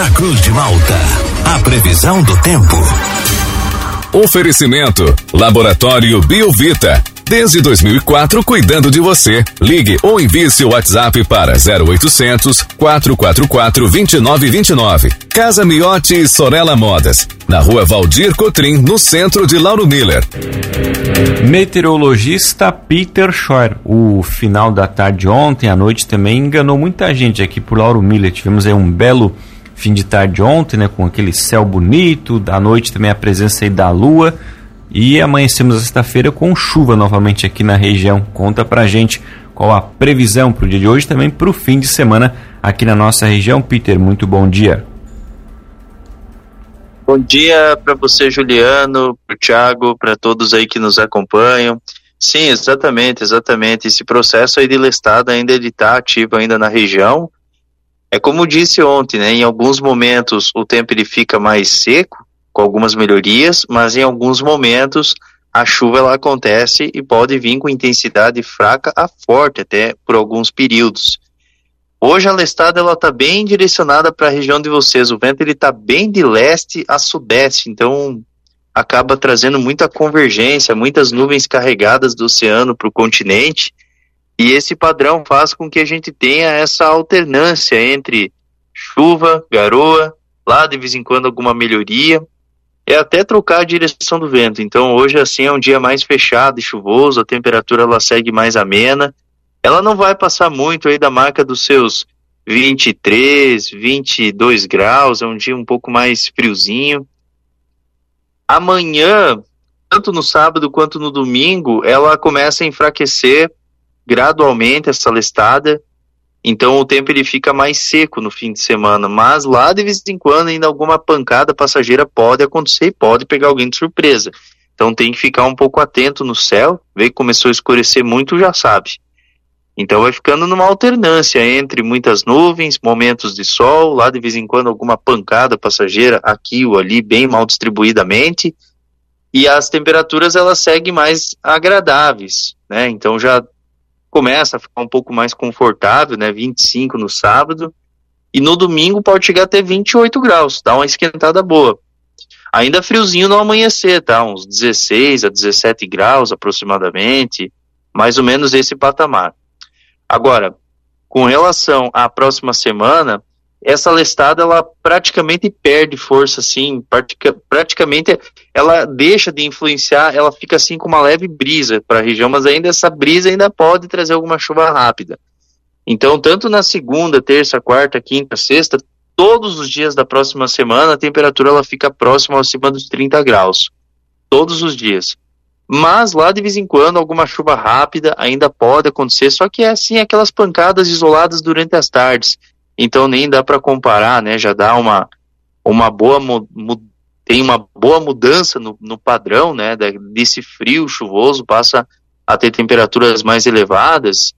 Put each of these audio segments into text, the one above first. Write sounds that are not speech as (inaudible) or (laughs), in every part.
na Cruz de Malta. A previsão do tempo. Oferecimento: Laboratório Biovita. Desde 2004, cuidando de você. Ligue ou envie seu WhatsApp para 0800 444 2929. Casa Miotti e Sorella Modas. Na rua Valdir Cotrim, no centro de Lauro Miller. Meteorologista Peter Schor. O final da tarde ontem à noite também enganou muita gente aqui por Lauro Miller. Tivemos aí um belo fim de tarde ontem, né, com aquele céu bonito, à noite também a presença aí da lua e amanhecemos sexta-feira com chuva novamente aqui na região. Conta pra gente qual a previsão para o dia de hoje também para o fim de semana aqui na nossa região. Peter, muito bom dia. Bom dia para você, Juliano, para o Thiago, para todos aí que nos acompanham. Sim, exatamente, exatamente. Esse processo aí de listado ainda está ativo ainda na região. É como disse ontem, né? Em alguns momentos o tempo ele fica mais seco, com algumas melhorias, mas em alguns momentos a chuva ela acontece e pode vir com intensidade fraca a forte até por alguns períodos. Hoje a lestada ela está bem direcionada para a região de vocês. O vento ele está bem de leste a sudeste, então acaba trazendo muita convergência, muitas nuvens carregadas do oceano para o continente e esse padrão faz com que a gente tenha essa alternância entre chuva, garoa, lá de vez em quando alguma melhoria, é até trocar a direção do vento. Então hoje assim é um dia mais fechado e chuvoso, a temperatura ela segue mais amena. Ela não vai passar muito aí da marca dos seus 23, 22 graus, é um dia um pouco mais friozinho. Amanhã, tanto no sábado quanto no domingo, ela começa a enfraquecer gradualmente essa listada, então o tempo ele fica mais seco no fim de semana, mas lá de vez em quando ainda alguma pancada passageira pode acontecer e pode pegar alguém de surpresa. Então tem que ficar um pouco atento no céu, ver que começou a escurecer muito, já sabe. Então vai ficando numa alternância entre muitas nuvens, momentos de sol, lá de vez em quando alguma pancada passageira aqui ou ali, bem mal distribuidamente, e as temperaturas elas seguem mais agradáveis, né? Então já começa a ficar um pouco mais confortável, né? 25 no sábado. E no domingo pode chegar até 28 graus, dá uma esquentada boa. Ainda friozinho no amanhecer, tá? Uns 16 a 17 graus aproximadamente, mais ou menos esse patamar. Agora, com relação à próxima semana, essa lestada ela praticamente perde força, assim, pratica, praticamente ela deixa de influenciar, ela fica assim com uma leve brisa para a região, mas ainda essa brisa ainda pode trazer alguma chuva rápida. Então, tanto na segunda, terça, quarta, quinta, sexta, todos os dias da próxima semana a temperatura ela fica próxima acima dos 30 graus, todos os dias. Mas lá de vez em quando alguma chuva rápida ainda pode acontecer, só que é assim aquelas pancadas isoladas durante as tardes então nem dá para comparar, né? Já dá uma, uma boa tem uma boa mudança no, no padrão, né? Desse frio chuvoso passa a ter temperaturas mais elevadas.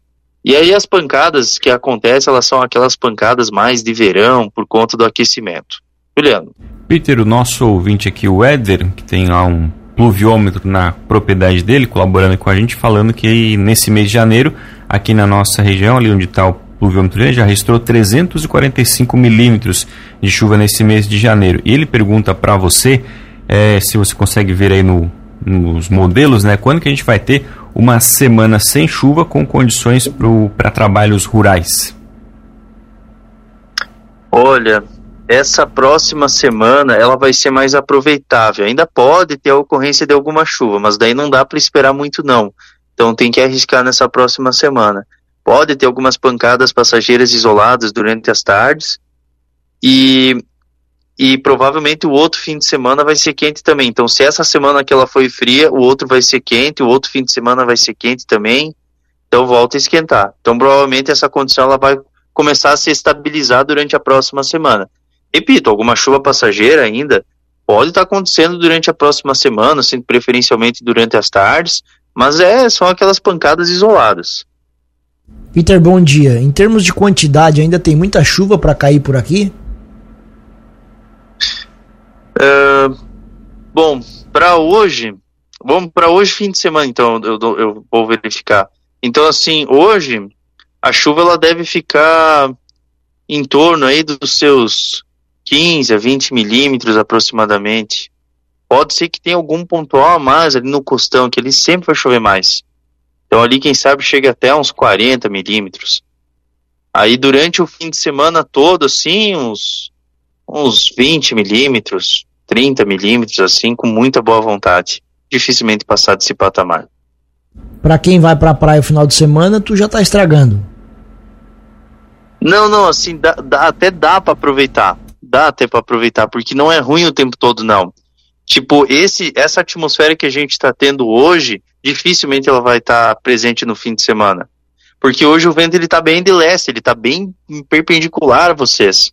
E aí as pancadas que acontecem, elas são aquelas pancadas mais de verão por conta do aquecimento. Juliano. Peter, o nosso ouvinte aqui, o Éder, que tem lá um pluviômetro na propriedade dele, colaborando com a gente, falando que nesse mês de janeiro, aqui na nossa região, ali onde está o pluviômetro já registrou 345 milímetros de chuva nesse mês de janeiro. E ele pergunta para você, é, se você consegue ver aí no, nos modelos, né, quando que a gente vai ter uma semana sem chuva com condições para trabalhos rurais? Olha, essa próxima semana ela vai ser mais aproveitável. Ainda pode ter a ocorrência de alguma chuva, mas daí não dá para esperar muito não. Então tem que arriscar nessa próxima semana. Pode ter algumas pancadas passageiras isoladas durante as tardes e, e provavelmente o outro fim de semana vai ser quente também. Então, se essa semana que ela foi fria, o outro vai ser quente, o outro fim de semana vai ser quente também. Então, volta a esquentar. Então, provavelmente essa condição ela vai começar a se estabilizar durante a próxima semana. Repito, alguma chuva passageira ainda pode estar acontecendo durante a próxima semana, assim, preferencialmente durante as tardes, mas é, são aquelas pancadas isoladas. Peter, bom dia. Em termos de quantidade, ainda tem muita chuva para cair por aqui? Uh, bom, para hoje, vamos para hoje fim de semana, então eu, eu vou verificar. Então, assim, hoje a chuva ela deve ficar em torno aí dos seus 15 a 20 milímetros aproximadamente. Pode ser que tenha algum pontual a mais ali no costão, que ele sempre vai chover mais. Então ali, quem sabe, chega até uns 40 milímetros. Aí durante o fim de semana todo, assim, uns, uns 20 milímetros, 30 milímetros, assim, com muita boa vontade. Dificilmente passar desse patamar. Para quem vai pra praia o final de semana, tu já tá estragando. Não, não, assim, dá, dá, até dá para aproveitar. Dá até para aproveitar, porque não é ruim o tempo todo, não. Tipo, esse, essa atmosfera que a gente está tendo hoje, dificilmente ela vai estar tá presente no fim de semana. Porque hoje o vento ele tá bem de leste, ele está bem perpendicular a vocês.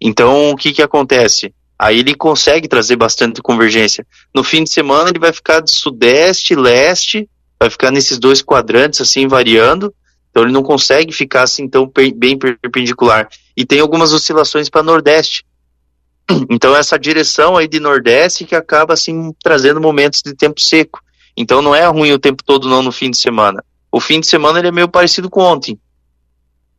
Então, o que que acontece? Aí ele consegue trazer bastante convergência. No fim de semana ele vai ficar de sudeste, leste, vai ficar nesses dois quadrantes assim variando, então ele não consegue ficar assim tão bem perpendicular. E tem algumas oscilações para nordeste. Então essa direção aí de nordeste que acaba assim trazendo momentos de tempo seco. Então não é ruim o tempo todo não no fim de semana. O fim de semana ele é meio parecido com ontem.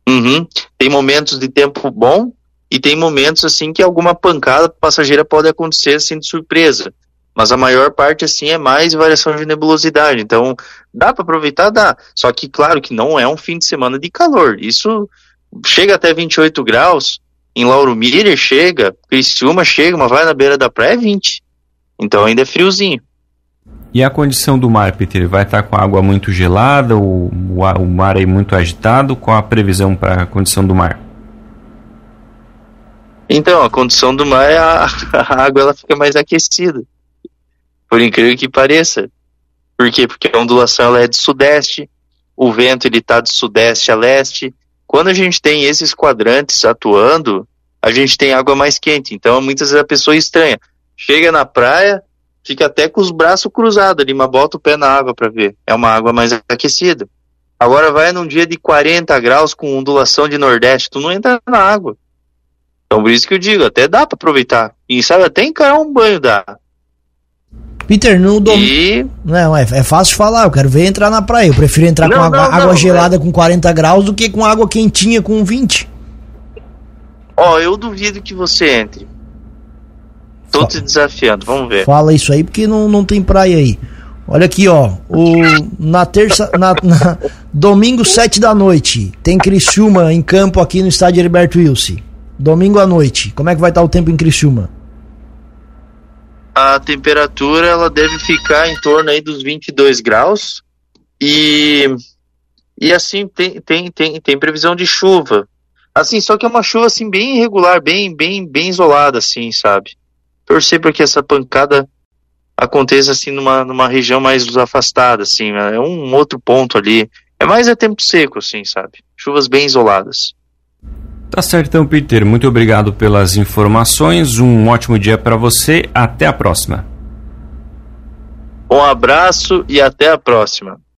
Uhum. Tem momentos de tempo bom e tem momentos assim que alguma pancada passageira pode acontecer assim de surpresa. Mas a maior parte, assim, é mais variação de nebulosidade. Então, dá para aproveitar? Dá. Só que, claro, que não é um fim de semana de calor. Isso chega até 28 graus. Em Lauro Miller chega, Criciúma chega, mas vai na beira da praia é 20. Então ainda é friozinho. E a condição do mar, Peter? Vai estar com a água muito gelada, o, o mar aí muito agitado? Qual a previsão para a condição do mar? Então, a condição do mar é a, (laughs) a água ela fica mais aquecida. Por incrível que pareça. Por quê? Porque a ondulação ela é de sudeste, o vento está de sudeste a leste. Quando a gente tem esses quadrantes atuando, a gente tem água mais quente. Então, muitas vezes a pessoa estranha. Chega na praia, fica até com os braços cruzados ali, mas bota o pé na água para ver. É uma água mais aquecida. Agora vai num dia de 40 graus com ondulação de nordeste, tu não entra na água. Então por isso que eu digo, até dá para aproveitar. E sabe, até encarar um banho dá. Peter, no domingo. E... Não, é, é fácil falar, eu quero ver entrar na praia. Eu prefiro entrar não, com água, não, água não, gelada é... com 40 graus do que com água quentinha com 20. Ó, oh, eu duvido que você entre. Tô te desafiando, vamos ver. Fala isso aí porque não, não tem praia aí. Olha aqui, ó. O, na terça. Na, na, domingo, 7 da noite. Tem Criciúma em campo aqui no estádio Heriberto Wilson. Domingo à noite. Como é que vai estar o tempo em Criciúma? a temperatura ela deve ficar em torno aí dos 22 graus e e assim tem, tem, tem, tem previsão de chuva. Assim, só que é uma chuva assim bem irregular, bem bem bem isolada assim, sabe? Torcer para que essa pancada aconteça assim numa, numa região mais afastada assim, é um outro ponto ali. É mais é tempo seco assim, sabe? Chuvas bem isoladas. Tá certo, então, Peter. Muito obrigado pelas informações. Um ótimo dia para você. Até a próxima. Um abraço e até a próxima.